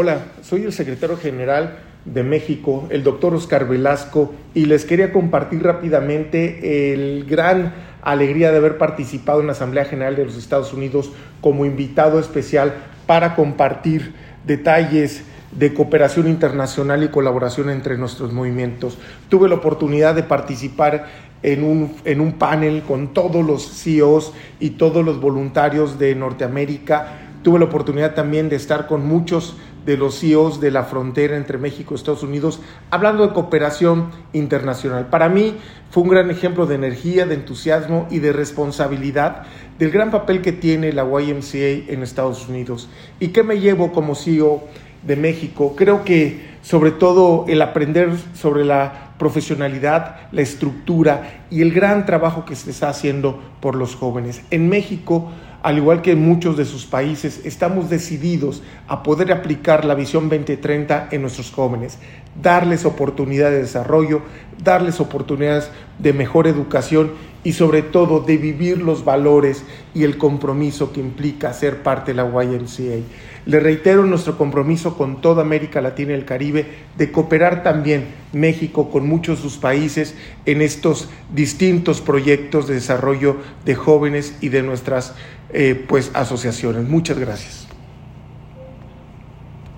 Hola, soy el secretario general de México, el doctor Oscar Velasco, y les quería compartir rápidamente el gran alegría de haber participado en la Asamblea General de los Estados Unidos como invitado especial para compartir detalles de cooperación internacional y colaboración entre nuestros movimientos. Tuve la oportunidad de participar en un, en un panel con todos los CEOs y todos los voluntarios de Norteamérica. Tuve la oportunidad también de estar con muchos de los CEOs de la frontera entre México y Estados Unidos, hablando de cooperación internacional. Para mí fue un gran ejemplo de energía, de entusiasmo y de responsabilidad del gran papel que tiene la YMCA en Estados Unidos. ¿Y qué me llevo como CEO de México? Creo que sobre todo el aprender sobre la profesionalidad, la estructura y el gran trabajo que se está haciendo por los jóvenes. En México al igual que en muchos de sus países, estamos decididos a poder aplicar la visión 2030 en nuestros jóvenes, darles oportunidades de desarrollo, darles oportunidades de mejor educación y sobre todo de vivir los valores y el compromiso que implica ser parte de la YMCA. Le reitero nuestro compromiso con toda América Latina y el Caribe de cooperar también México con muchos de sus países en estos distintos proyectos de desarrollo de jóvenes y de nuestras eh, pues, asociaciones. Muchas gracias.